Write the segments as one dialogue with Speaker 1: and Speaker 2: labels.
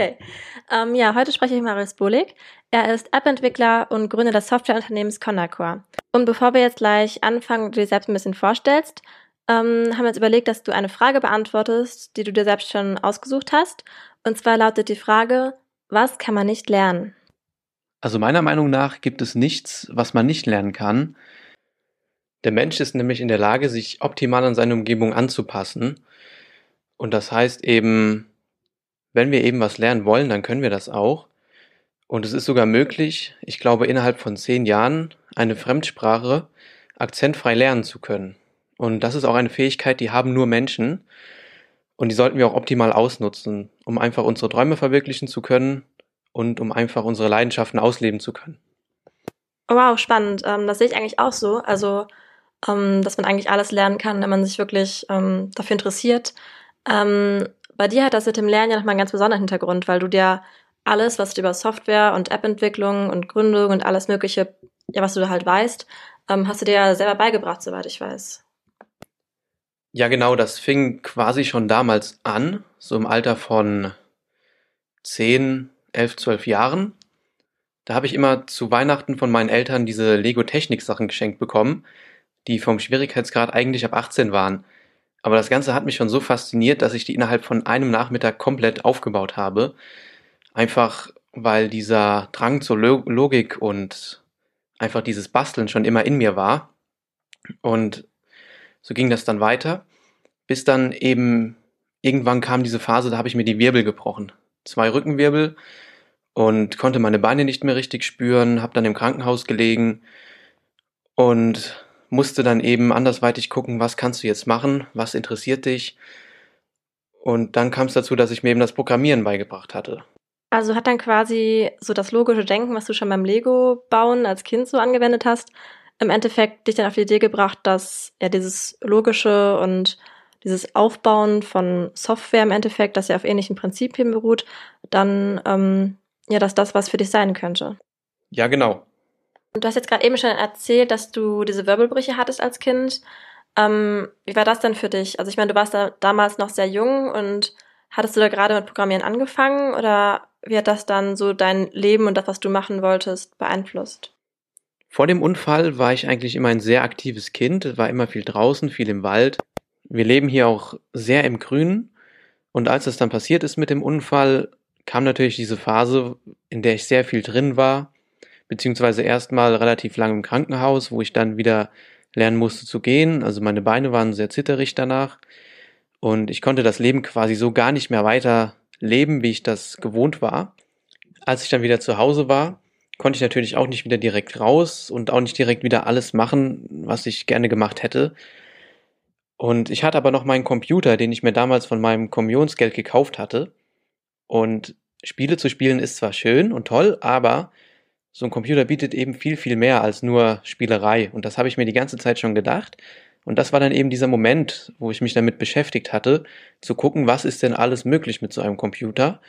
Speaker 1: Okay. Ähm, ja, heute spreche ich mit Marius Bolig. Er ist App-Entwickler und Gründer des Softwareunternehmens Conacor. Und bevor wir jetzt gleich anfangen und du dir selbst ein bisschen vorstellst, ähm, haben wir uns überlegt, dass du eine Frage beantwortest, die du dir selbst schon ausgesucht hast. Und zwar lautet die Frage, was kann man nicht lernen?
Speaker 2: Also meiner Meinung nach gibt es nichts, was man nicht lernen kann. Der Mensch ist nämlich in der Lage, sich optimal an seine Umgebung anzupassen. Und das heißt eben, wenn wir eben was lernen wollen, dann können wir das auch. Und es ist sogar möglich, ich glaube, innerhalb von zehn Jahren eine Fremdsprache akzentfrei lernen zu können. Und das ist auch eine Fähigkeit, die haben nur Menschen. Und die sollten wir auch optimal ausnutzen, um einfach unsere Träume verwirklichen zu können und um einfach unsere Leidenschaften ausleben zu können.
Speaker 1: Wow, spannend. Ähm, das sehe ich eigentlich auch so. Also, ähm, dass man eigentlich alles lernen kann, wenn man sich wirklich ähm, dafür interessiert. Bei dir hat das mit dem Lernen ja nochmal einen ganz besonderen Hintergrund, weil du dir alles, was du über Software und App-Entwicklung und Gründung und alles Mögliche, ja, was du da halt weißt, ähm, hast du dir ja selber beigebracht, soweit ich weiß.
Speaker 2: Ja, genau, das fing quasi schon damals an, so im Alter von 10, 11, 12 Jahren. Da habe ich immer zu Weihnachten von meinen Eltern diese Lego-Technik-Sachen geschenkt bekommen, die vom Schwierigkeitsgrad eigentlich ab 18 waren. Aber das Ganze hat mich schon so fasziniert, dass ich die innerhalb von einem Nachmittag komplett aufgebaut habe. Einfach weil dieser Drang zur Logik und einfach dieses Basteln schon immer in mir war. Und so ging das dann weiter, bis dann eben irgendwann kam diese Phase, da habe ich mir die Wirbel gebrochen. Zwei Rückenwirbel und konnte meine Beine nicht mehr richtig spüren, habe dann im Krankenhaus gelegen und musste dann eben andersweitig gucken, was kannst du jetzt machen, was interessiert dich. Und dann kam es dazu, dass ich mir eben das Programmieren beigebracht hatte.
Speaker 1: Also hat dann quasi so das logische Denken, was du schon beim Lego bauen als Kind so angewendet hast, im Endeffekt dich dann auf die Idee gebracht, dass ja dieses logische und dieses Aufbauen von Software im Endeffekt, das ja auf ähnlichen Prinzipien beruht, dann ähm, ja, dass das was für dich sein könnte.
Speaker 2: Ja, genau.
Speaker 1: Du hast jetzt gerade eben schon erzählt, dass du diese Wirbelbrüche hattest als Kind. Ähm, wie war das denn für dich? Also ich meine, du warst da damals noch sehr jung und hattest du da gerade mit Programmieren angefangen oder wie hat das dann so dein Leben und das, was du machen wolltest, beeinflusst?
Speaker 2: Vor dem Unfall war ich eigentlich immer ein sehr aktives Kind, war immer viel draußen, viel im Wald. Wir leben hier auch sehr im Grünen. Und als es dann passiert ist mit dem Unfall, kam natürlich diese Phase, in der ich sehr viel drin war, beziehungsweise erstmal relativ lang im Krankenhaus, wo ich dann wieder lernen musste zu gehen. Also meine Beine waren sehr zitterig danach und ich konnte das Leben quasi so gar nicht mehr weiter leben, wie ich das gewohnt war. Als ich dann wieder zu Hause war, konnte ich natürlich auch nicht wieder direkt raus und auch nicht direkt wieder alles machen, was ich gerne gemacht hätte. Und ich hatte aber noch meinen Computer, den ich mir damals von meinem Kommunionsgeld gekauft hatte. Und Spiele zu spielen ist zwar schön und toll, aber so ein Computer bietet eben viel, viel mehr als nur Spielerei. Und das habe ich mir die ganze Zeit schon gedacht. Und das war dann eben dieser Moment, wo ich mich damit beschäftigt hatte, zu gucken, was ist denn alles möglich mit so einem Computer.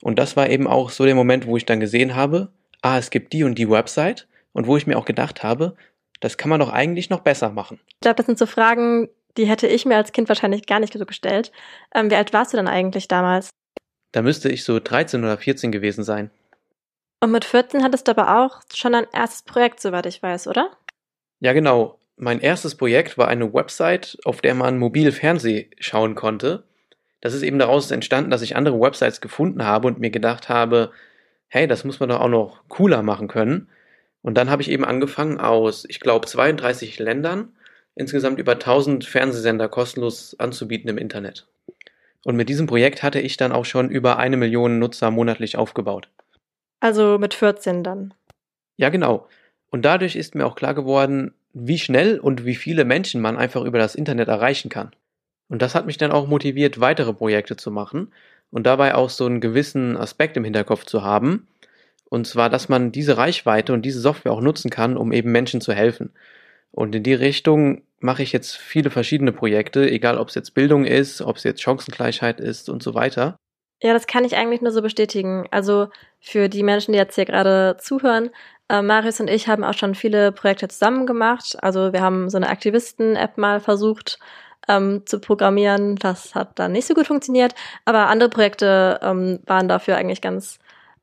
Speaker 2: Und das war eben auch so der Moment, wo ich dann gesehen habe, ah, es gibt die und die Website. Und wo ich mir auch gedacht habe, das kann man doch eigentlich noch besser machen.
Speaker 1: Ich glaube, das sind so Fragen, die hätte ich mir als Kind wahrscheinlich gar nicht so gestellt. Ähm, wie alt warst du denn eigentlich damals?
Speaker 2: Da müsste ich so 13 oder 14 gewesen sein.
Speaker 1: Und mit 14 hattest du aber auch schon ein erstes Projekt, soweit ich weiß, oder?
Speaker 2: Ja, genau. Mein erstes Projekt war eine Website, auf der man mobil Fernseh schauen konnte. Das ist eben daraus entstanden, dass ich andere Websites gefunden habe und mir gedacht habe, hey, das muss man doch auch noch cooler machen können. Und dann habe ich eben angefangen aus, ich glaube, 32 Ländern insgesamt über 1000 Fernsehsender kostenlos anzubieten im Internet. Und mit diesem Projekt hatte ich dann auch schon über eine Million Nutzer monatlich aufgebaut.
Speaker 1: Also mit 14 dann.
Speaker 2: Ja, genau. Und dadurch ist mir auch klar geworden, wie schnell und wie viele Menschen man einfach über das Internet erreichen kann. Und das hat mich dann auch motiviert, weitere Projekte zu machen und dabei auch so einen gewissen Aspekt im Hinterkopf zu haben. Und zwar, dass man diese Reichweite und diese Software auch nutzen kann, um eben Menschen zu helfen. Und in die Richtung mache ich jetzt viele verschiedene Projekte, egal ob es jetzt Bildung ist, ob es jetzt Chancengleichheit ist und so weiter.
Speaker 1: Ja, das kann ich eigentlich nur so bestätigen. Also für die Menschen, die jetzt hier gerade zuhören, äh, Marius und ich haben auch schon viele Projekte zusammen gemacht. Also wir haben so eine Aktivisten-App mal versucht ähm, zu programmieren. Das hat dann nicht so gut funktioniert, aber andere Projekte ähm, waren dafür eigentlich ganz,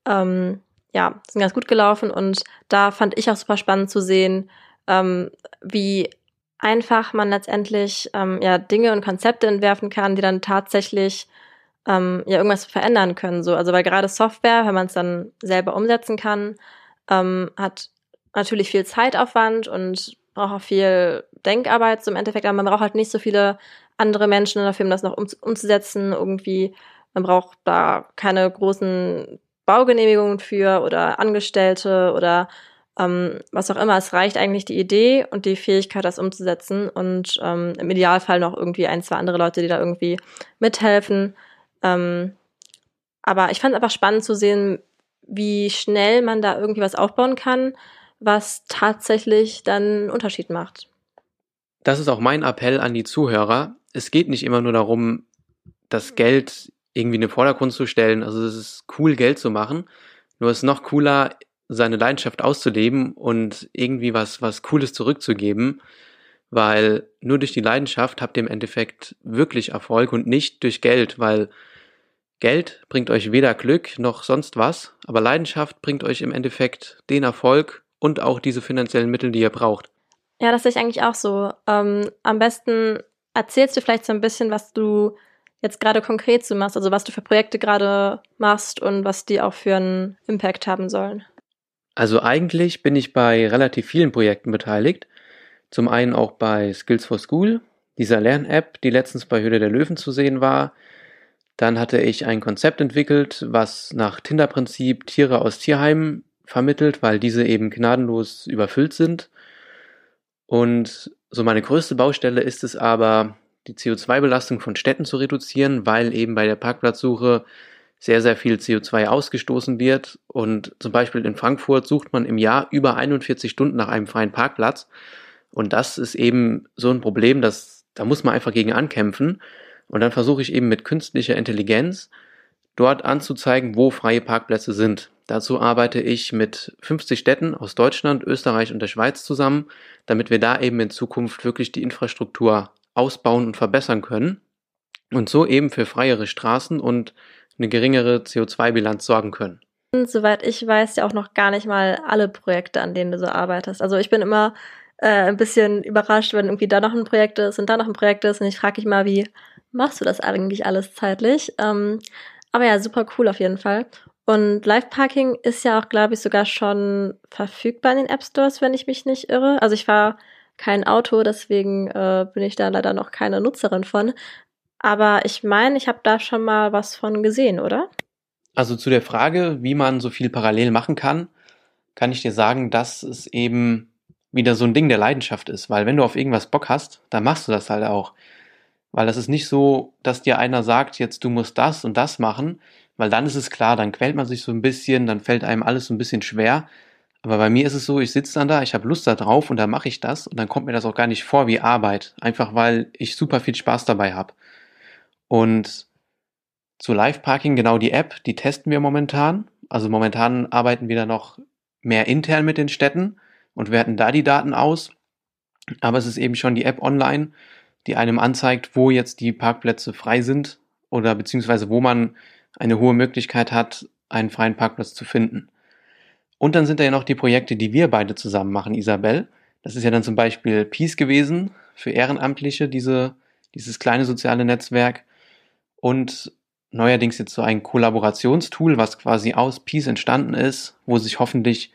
Speaker 1: ähm, ja, sind ganz gut gelaufen und da fand ich auch super spannend zu sehen, ähm, wie einfach man letztendlich ähm, ja Dinge und Konzepte entwerfen kann, die dann tatsächlich ähm, ja irgendwas verändern können. So, also weil gerade Software, wenn man es dann selber umsetzen kann, ähm, hat natürlich viel Zeitaufwand und braucht auch viel Denkarbeit zum Endeffekt, aber man braucht halt nicht so viele andere Menschen dafür, um das noch um, umzusetzen. Irgendwie, man braucht da keine großen Baugenehmigungen für oder Angestellte oder ähm, was auch immer. Es reicht eigentlich die Idee und die Fähigkeit, das umzusetzen und ähm, im Idealfall noch irgendwie ein, zwei andere Leute, die da irgendwie mithelfen. Ähm, aber ich fand es einfach spannend zu sehen, wie schnell man da irgendwie was aufbauen kann, was tatsächlich dann einen Unterschied macht.
Speaker 2: Das ist auch mein Appell an die Zuhörer. Es geht nicht immer nur darum, das Geld irgendwie in den Vordergrund zu stellen. Also es ist cool, Geld zu machen. Nur es ist noch cooler, seine Leidenschaft auszuleben und irgendwie was, was Cooles zurückzugeben. Weil nur durch die Leidenschaft habt ihr im Endeffekt wirklich Erfolg und nicht durch Geld, weil Geld bringt euch weder Glück noch sonst was, aber Leidenschaft bringt euch im Endeffekt den Erfolg und auch diese finanziellen Mittel, die ihr braucht.
Speaker 1: Ja, das sehe ich eigentlich auch so. Ähm, am besten erzählst du vielleicht so ein bisschen, was du jetzt gerade konkret so machst, also was du für Projekte gerade machst und was die auch für einen Impact haben sollen.
Speaker 2: Also eigentlich bin ich bei relativ vielen Projekten beteiligt. Zum einen auch bei Skills for School, dieser Lern-App, die letztens bei Höhle der Löwen zu sehen war. Dann hatte ich ein Konzept entwickelt, was nach Tinder-Prinzip Tiere aus Tierheimen vermittelt, weil diese eben gnadenlos überfüllt sind. Und so meine größte Baustelle ist es aber, die CO2-Belastung von Städten zu reduzieren, weil eben bei der Parkplatzsuche sehr, sehr viel CO2 ausgestoßen wird. Und zum Beispiel in Frankfurt sucht man im Jahr über 41 Stunden nach einem freien Parkplatz. Und das ist eben so ein Problem, dass da muss man einfach gegen ankämpfen. Und dann versuche ich eben mit künstlicher Intelligenz dort anzuzeigen, wo freie Parkplätze sind. Dazu arbeite ich mit 50 Städten aus Deutschland, Österreich und der Schweiz zusammen, damit wir da eben in Zukunft wirklich die Infrastruktur ausbauen und verbessern können und so eben für freiere Straßen und eine geringere CO2-Bilanz sorgen können.
Speaker 1: Soweit ich weiß, ja auch noch gar nicht mal alle Projekte, an denen du so arbeitest. Also ich bin immer äh, ein bisschen überrascht, wenn irgendwie da noch ein Projekt ist und da noch ein Projekt ist und ich frage mich mal, wie machst du das eigentlich alles zeitlich? Ähm, aber ja, super cool auf jeden Fall. Und Live-Parking ist ja auch, glaube ich, sogar schon verfügbar in den App Stores, wenn ich mich nicht irre. Also ich war kein Auto, deswegen äh, bin ich da leider noch keine Nutzerin von. Aber ich meine, ich habe da schon mal was von gesehen, oder?
Speaker 2: Also zu der Frage, wie man so viel parallel machen kann, kann ich dir sagen, dass es eben wieder so ein Ding der Leidenschaft ist. Weil wenn du auf irgendwas Bock hast, dann machst du das halt auch. Weil das ist nicht so, dass dir einer sagt, jetzt du musst das und das machen, weil dann ist es klar, dann quält man sich so ein bisschen, dann fällt einem alles so ein bisschen schwer. Aber bei mir ist es so, ich sitze dann da, ich habe Lust da drauf und dann mache ich das und dann kommt mir das auch gar nicht vor wie Arbeit, einfach weil ich super viel Spaß dabei habe. Und zu Live Parking genau die App, die testen wir momentan. Also momentan arbeiten wir da noch mehr intern mit den Städten und werten da die Daten aus. Aber es ist eben schon die App online, die einem anzeigt, wo jetzt die Parkplätze frei sind oder beziehungsweise wo man eine hohe Möglichkeit hat, einen freien Parkplatz zu finden. Und dann sind da ja noch die Projekte, die wir beide zusammen machen, Isabel. Das ist ja dann zum Beispiel Peace gewesen für Ehrenamtliche, diese, dieses kleine soziale Netzwerk. Und neuerdings jetzt so ein Kollaborationstool, was quasi aus Peace entstanden ist, wo sich hoffentlich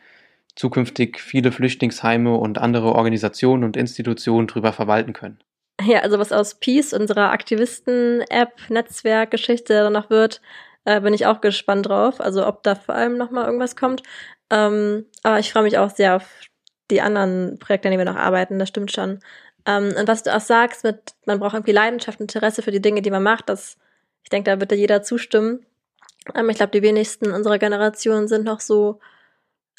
Speaker 2: zukünftig viele Flüchtlingsheime und andere Organisationen und Institutionen drüber verwalten können.
Speaker 1: Ja, also was aus Peace, unserer Aktivisten-App, Netzwerk-Geschichte noch wird, äh, bin ich auch gespannt drauf. Also ob da vor allem nochmal irgendwas kommt. Ähm, aber ich freue mich auch sehr auf die anderen Projekte, an denen wir noch arbeiten, das stimmt schon. Ähm, und was du auch sagst, mit, man braucht irgendwie Leidenschaft, Interesse für die Dinge, die man macht, das, ich denke, da wird da jeder zustimmen. Ähm, ich glaube, die wenigsten unserer Generation sind noch so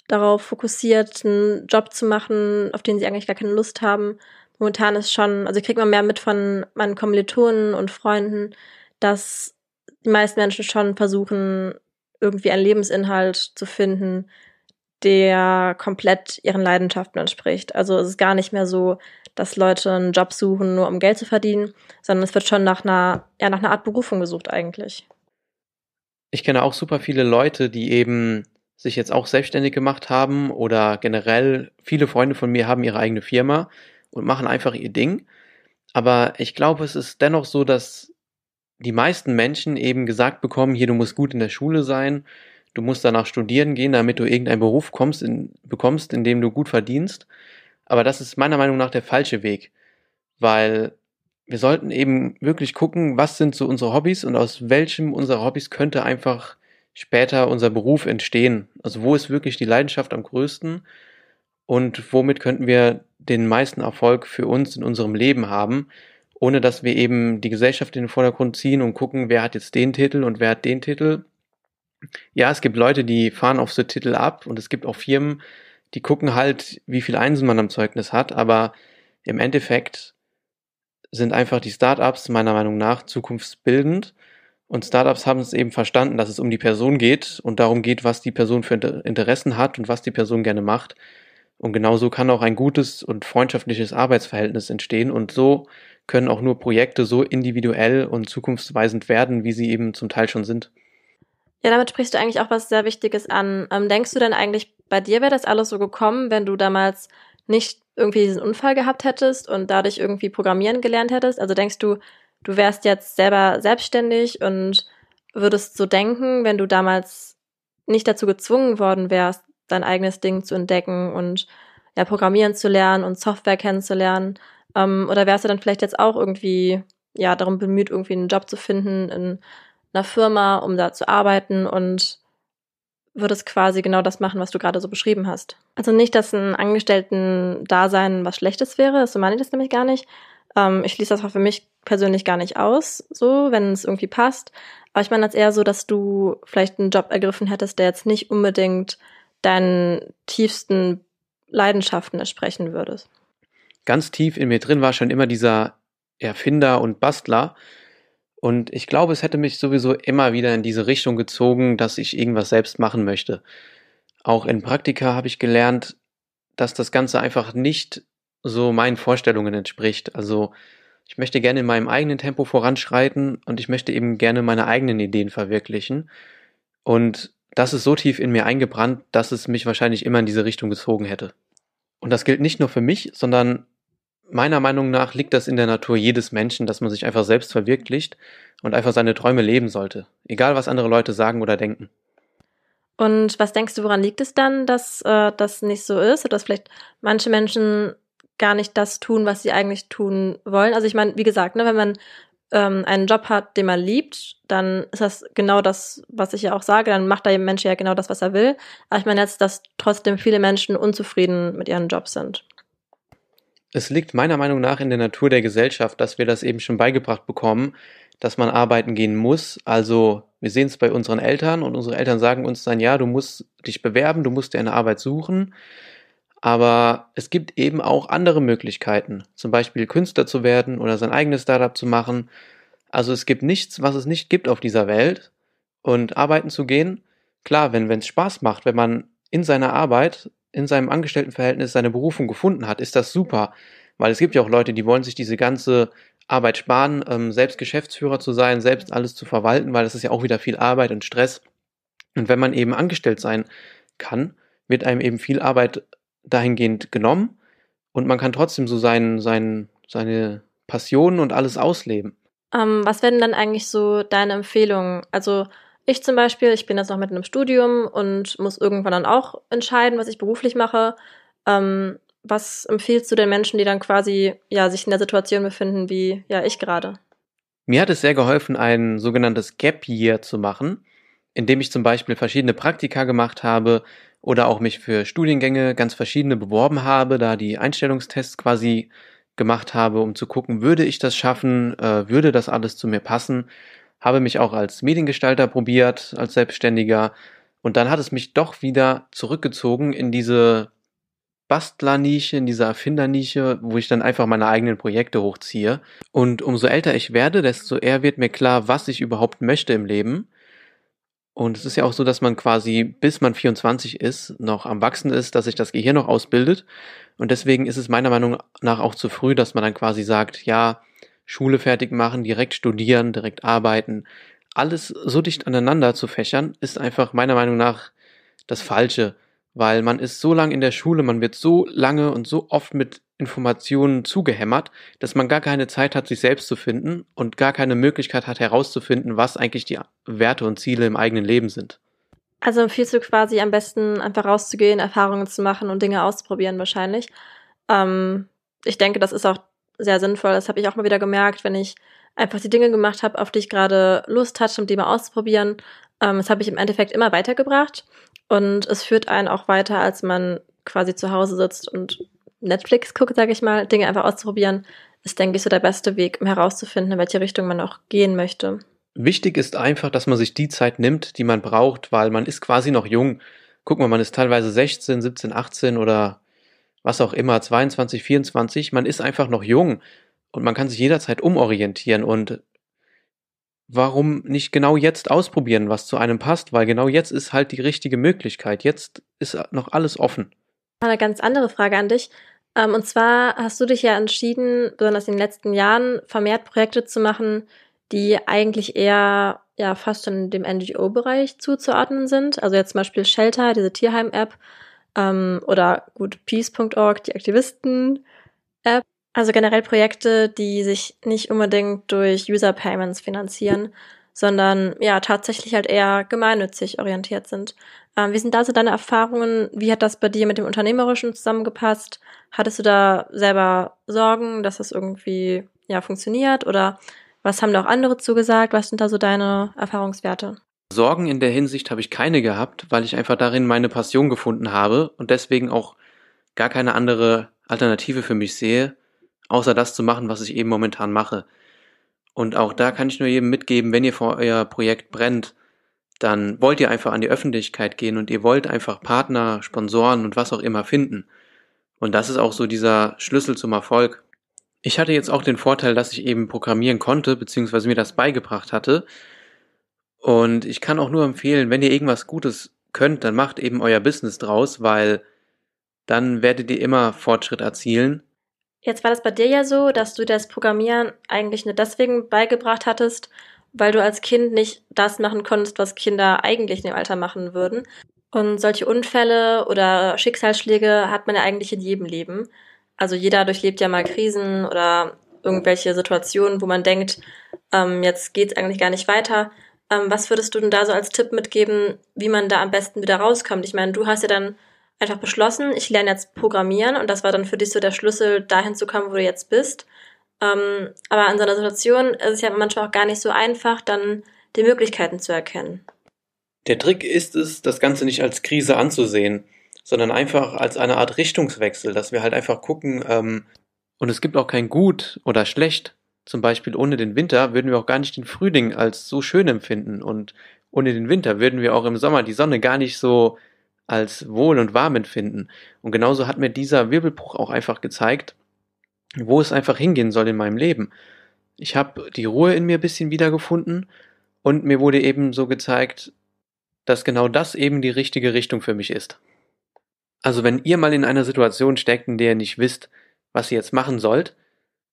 Speaker 1: darauf fokussiert, einen Job zu machen, auf den sie eigentlich gar keine Lust haben. Momentan ist schon, also ich kriege mal mehr mit von meinen Kommilitonen und Freunden, dass die meisten Menschen schon versuchen, irgendwie einen Lebensinhalt zu finden, der komplett ihren Leidenschaften entspricht. Also es ist gar nicht mehr so, dass Leute einen Job suchen, nur um Geld zu verdienen, sondern es wird schon nach einer, ja, nach einer Art Berufung gesucht eigentlich.
Speaker 2: Ich kenne auch super viele Leute, die eben sich jetzt auch selbstständig gemacht haben oder generell viele Freunde von mir haben ihre eigene Firma und machen einfach ihr Ding. Aber ich glaube, es ist dennoch so, dass die meisten Menschen eben gesagt bekommen, hier, du musst gut in der Schule sein, du musst danach studieren gehen, damit du irgendeinen Beruf kommst, in, bekommst, in dem du gut verdienst. Aber das ist meiner Meinung nach der falsche Weg, weil wir sollten eben wirklich gucken, was sind so unsere Hobbys und aus welchem unserer Hobbys könnte einfach später unser Beruf entstehen. Also wo ist wirklich die Leidenschaft am größten und womit könnten wir den meisten Erfolg für uns in unserem Leben haben, ohne dass wir eben die Gesellschaft in den Vordergrund ziehen und gucken, wer hat jetzt den Titel und wer hat den Titel. Ja, es gibt Leute, die fahren auf so Titel ab und es gibt auch Firmen, die gucken halt, wie viel Einsen man am Zeugnis hat, aber im Endeffekt sind einfach die Startups meiner Meinung nach zukunftsbildend und Startups haben es eben verstanden, dass es um die Person geht und darum geht, was die Person für Interessen hat und was die Person gerne macht. Und genauso kann auch ein gutes und freundschaftliches Arbeitsverhältnis entstehen und so können auch nur Projekte so individuell und zukunftsweisend werden, wie sie eben zum Teil schon sind.
Speaker 1: Ja, damit sprichst du eigentlich auch was sehr Wichtiges an. Ähm, denkst du denn eigentlich, bei dir wäre das alles so gekommen, wenn du damals nicht irgendwie diesen Unfall gehabt hättest und dadurch irgendwie programmieren gelernt hättest? Also denkst du, du wärst jetzt selber selbstständig und würdest so denken, wenn du damals nicht dazu gezwungen worden wärst, dein eigenes Ding zu entdecken und ja, programmieren zu lernen und Software kennenzulernen? Ähm, oder wärst du dann vielleicht jetzt auch irgendwie ja darum bemüht, irgendwie einen Job zu finden in einer Firma, um da zu arbeiten und würdest quasi genau das machen, was du gerade so beschrieben hast. Also nicht, dass ein Angestellten-Dasein was Schlechtes wäre, so meine ich das nämlich gar nicht. Ähm, ich schließe das auch für mich persönlich gar nicht aus, so, wenn es irgendwie passt. Aber ich meine das eher so, dass du vielleicht einen Job ergriffen hättest, der jetzt nicht unbedingt deinen tiefsten Leidenschaften entsprechen würdest.
Speaker 2: Ganz tief in mir drin war schon immer dieser Erfinder und Bastler, und ich glaube, es hätte mich sowieso immer wieder in diese Richtung gezogen, dass ich irgendwas selbst machen möchte. Auch in Praktika habe ich gelernt, dass das Ganze einfach nicht so meinen Vorstellungen entspricht. Also ich möchte gerne in meinem eigenen Tempo voranschreiten und ich möchte eben gerne meine eigenen Ideen verwirklichen. Und das ist so tief in mir eingebrannt, dass es mich wahrscheinlich immer in diese Richtung gezogen hätte. Und das gilt nicht nur für mich, sondern meiner Meinung nach liegt das in der Natur jedes Menschen, dass man sich einfach selbst verwirklicht und einfach seine Träume leben sollte. Egal, was andere Leute sagen oder denken.
Speaker 1: Und was denkst du, woran liegt es dann, dass äh, das nicht so ist? Oder dass vielleicht manche Menschen gar nicht das tun, was sie eigentlich tun wollen? Also ich meine, wie gesagt, ne, wenn man ähm, einen Job hat, den man liebt, dann ist das genau das, was ich ja auch sage. Dann macht der Mensch ja genau das, was er will. Aber ich meine jetzt, dass trotzdem viele Menschen unzufrieden mit ihren Jobs sind.
Speaker 2: Es liegt meiner Meinung nach in der Natur der Gesellschaft, dass wir das eben schon beigebracht bekommen, dass man arbeiten gehen muss. Also wir sehen es bei unseren Eltern und unsere Eltern sagen uns dann, ja, du musst dich bewerben, du musst dir eine Arbeit suchen. Aber es gibt eben auch andere Möglichkeiten, zum Beispiel Künstler zu werden oder sein eigenes Startup zu machen. Also es gibt nichts, was es nicht gibt auf dieser Welt. Und arbeiten zu gehen, klar, wenn es Spaß macht, wenn man in seiner Arbeit in seinem Angestelltenverhältnis seine Berufung gefunden hat, ist das super. Weil es gibt ja auch Leute, die wollen sich diese ganze Arbeit sparen, ähm, selbst Geschäftsführer zu sein, selbst alles zu verwalten, weil das ist ja auch wieder viel Arbeit und Stress. Und wenn man eben angestellt sein kann, wird einem eben viel Arbeit dahingehend genommen und man kann trotzdem so sein, sein, seine Passionen und alles ausleben.
Speaker 1: Ähm, was werden dann eigentlich so deine Empfehlungen? Also ich zum Beispiel, ich bin jetzt noch mit einem Studium und muss irgendwann dann auch entscheiden, was ich beruflich mache. Ähm, was empfiehlst du den Menschen, die dann quasi ja sich in der Situation befinden wie ja ich gerade?
Speaker 2: Mir hat es sehr geholfen, ein sogenanntes Gap Year zu machen, indem ich zum Beispiel verschiedene Praktika gemacht habe oder auch mich für Studiengänge ganz verschiedene beworben habe, da die Einstellungstests quasi gemacht habe, um zu gucken, würde ich das schaffen, äh, würde das alles zu mir passen habe mich auch als Mediengestalter probiert, als Selbstständiger. Und dann hat es mich doch wieder zurückgezogen in diese Bastlernische, in diese Erfindernische, wo ich dann einfach meine eigenen Projekte hochziehe. Und umso älter ich werde, desto eher wird mir klar, was ich überhaupt möchte im Leben. Und es ist ja auch so, dass man quasi, bis man 24 ist, noch am Wachsen ist, dass sich das Gehirn noch ausbildet. Und deswegen ist es meiner Meinung nach auch zu früh, dass man dann quasi sagt, ja, Schule fertig machen, direkt studieren, direkt arbeiten. Alles so dicht aneinander zu fächern, ist einfach meiner Meinung nach das Falsche, weil man ist so lange in der Schule, man wird so lange und so oft mit Informationen zugehämmert, dass man gar keine Zeit hat, sich selbst zu finden und gar keine Möglichkeit hat herauszufinden, was eigentlich die Werte und Ziele im eigenen Leben sind.
Speaker 1: Also empfiehlst du quasi am besten einfach rauszugehen, Erfahrungen zu machen und Dinge auszuprobieren wahrscheinlich. Ähm, ich denke, das ist auch sehr sinnvoll. Das habe ich auch mal wieder gemerkt, wenn ich einfach die Dinge gemacht habe, auf die ich gerade Lust hatte, um die mal auszuprobieren. Ähm, das habe ich im Endeffekt immer weitergebracht und es führt einen auch weiter, als man quasi zu Hause sitzt und Netflix guckt, sage ich mal, Dinge einfach auszuprobieren, ist, denke ich, so der beste Weg, um herauszufinden, in welche Richtung man auch gehen möchte.
Speaker 2: Wichtig ist einfach, dass man sich die Zeit nimmt, die man braucht, weil man ist quasi noch jung. Guck mal, man ist teilweise 16, 17, 18 oder was auch immer, 22, 24. Man ist einfach noch jung und man kann sich jederzeit umorientieren und warum nicht genau jetzt ausprobieren, was zu einem passt, weil genau jetzt ist halt die richtige Möglichkeit. Jetzt ist noch alles offen.
Speaker 1: Eine ganz andere Frage an dich. Ähm, und zwar hast du dich ja entschieden, besonders in den letzten Jahren, vermehrt Projekte zu machen, die eigentlich eher ja fast in dem NGO-Bereich zuzuordnen sind. Also jetzt zum Beispiel Shelter, diese Tierheim-App, ähm, oder gut, Peace.org, die Aktivisten-App. Also generell Projekte, die sich nicht unbedingt durch User-Payments finanzieren, sondern ja tatsächlich halt eher gemeinnützig orientiert sind. Ähm, wie sind da so deine Erfahrungen? Wie hat das bei dir mit dem Unternehmerischen zusammengepasst? Hattest du da selber Sorgen, dass das irgendwie ja funktioniert? Oder was haben da auch andere zugesagt? Was sind da so deine Erfahrungswerte?
Speaker 2: Sorgen in der Hinsicht habe ich keine gehabt, weil ich einfach darin meine Passion gefunden habe und deswegen auch gar keine andere Alternative für mich sehe, außer das zu machen, was ich eben momentan mache. Und auch da kann ich nur jedem mitgeben, wenn ihr vor euer Projekt brennt, dann wollt ihr einfach an die Öffentlichkeit gehen und ihr wollt einfach Partner, Sponsoren und was auch immer finden. Und das ist auch so dieser Schlüssel zum Erfolg. Ich hatte jetzt auch den Vorteil, dass ich eben programmieren konnte, beziehungsweise mir das beigebracht hatte. Und ich kann auch nur empfehlen, wenn ihr irgendwas Gutes könnt, dann macht eben euer Business draus, weil dann werdet ihr immer Fortschritt erzielen.
Speaker 1: Jetzt war das bei dir ja so, dass du das Programmieren eigentlich nur deswegen beigebracht hattest, weil du als Kind nicht das machen konntest, was Kinder eigentlich in dem Alter machen würden. Und solche Unfälle oder Schicksalsschläge hat man ja eigentlich in jedem Leben. Also jeder durchlebt ja mal Krisen oder irgendwelche Situationen, wo man denkt, ähm, jetzt geht's eigentlich gar nicht weiter. Ähm, was würdest du denn da so als Tipp mitgeben, wie man da am besten wieder rauskommt? Ich meine, du hast ja dann einfach beschlossen, ich lerne jetzt Programmieren und das war dann für dich so der Schlüssel, dahin zu kommen, wo du jetzt bist. Ähm, aber in so einer Situation ist es ja manchmal auch gar nicht so einfach, dann die Möglichkeiten zu erkennen.
Speaker 2: Der Trick ist es, das Ganze nicht als Krise anzusehen, sondern einfach als eine Art Richtungswechsel, dass wir halt einfach gucken, ähm, und es gibt auch kein Gut oder Schlecht. Zum Beispiel ohne den Winter würden wir auch gar nicht den Frühling als so schön empfinden und ohne den Winter würden wir auch im Sommer die Sonne gar nicht so als wohl und warm empfinden. Und genauso hat mir dieser Wirbelbruch auch einfach gezeigt, wo es einfach hingehen soll in meinem Leben. Ich habe die Ruhe in mir ein bisschen wiedergefunden und mir wurde eben so gezeigt, dass genau das eben die richtige Richtung für mich ist. Also wenn ihr mal in einer Situation steckt, in der ihr nicht wisst, was ihr jetzt machen sollt,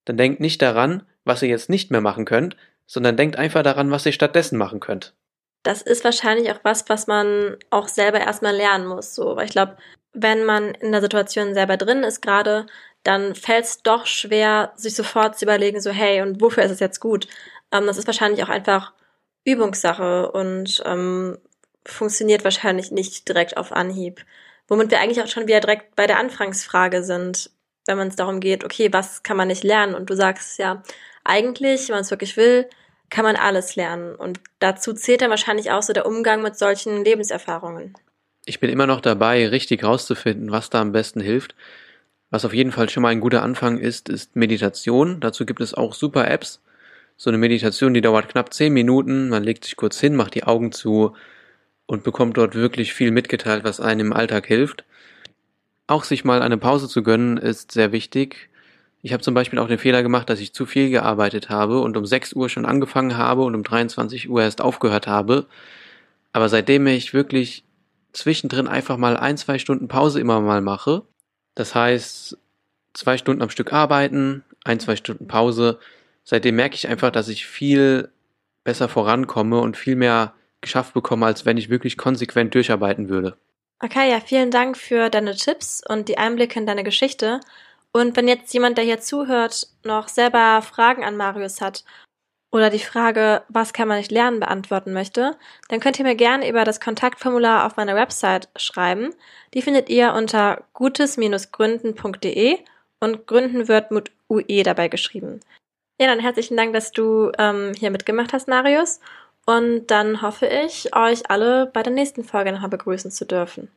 Speaker 2: dann denkt nicht daran, was ihr jetzt nicht mehr machen könnt, sondern denkt einfach daran, was ihr stattdessen machen könnt.
Speaker 1: Das ist wahrscheinlich auch was, was man auch selber erstmal lernen muss. So, weil ich glaube, wenn man in der Situation selber drin ist gerade, dann fällt es doch schwer, sich sofort zu überlegen, so hey, und wofür ist es jetzt gut? Ähm, das ist wahrscheinlich auch einfach Übungssache und ähm, funktioniert wahrscheinlich nicht direkt auf Anhieb. Womit wir eigentlich auch schon wieder direkt bei der Anfangsfrage sind, wenn man es darum geht, okay, was kann man nicht lernen? Und du sagst ja, eigentlich, wenn man es wirklich will, kann man alles lernen. Und dazu zählt dann wahrscheinlich auch so der Umgang mit solchen Lebenserfahrungen.
Speaker 2: Ich bin immer noch dabei, richtig rauszufinden, was da am besten hilft. Was auf jeden Fall schon mal ein guter Anfang ist, ist Meditation. Dazu gibt es auch super Apps. So eine Meditation, die dauert knapp zehn Minuten. Man legt sich kurz hin, macht die Augen zu und bekommt dort wirklich viel mitgeteilt, was einem im Alltag hilft. Auch sich mal eine Pause zu gönnen, ist sehr wichtig. Ich habe zum Beispiel auch den Fehler gemacht, dass ich zu viel gearbeitet habe und um 6 Uhr schon angefangen habe und um 23 Uhr erst aufgehört habe. Aber seitdem ich wirklich zwischendrin einfach mal ein, zwei Stunden Pause immer mal mache, das heißt zwei Stunden am Stück arbeiten, ein, zwei Stunden Pause, seitdem merke ich einfach, dass ich viel besser vorankomme und viel mehr geschafft bekomme, als wenn ich wirklich konsequent durcharbeiten würde.
Speaker 1: Okay, ja, vielen Dank für deine Tipps und die Einblicke in deine Geschichte. Und wenn jetzt jemand, der hier zuhört, noch selber Fragen an Marius hat oder die Frage, was kann man nicht lernen, beantworten möchte, dann könnt ihr mir gerne über das Kontaktformular auf meiner Website schreiben. Die findet ihr unter gutes-gründen.de und Gründen wird mit UE dabei geschrieben. Ja, dann herzlichen Dank, dass du ähm, hier mitgemacht hast, Marius. Und dann hoffe ich, euch alle bei der nächsten Folge nochmal begrüßen zu dürfen.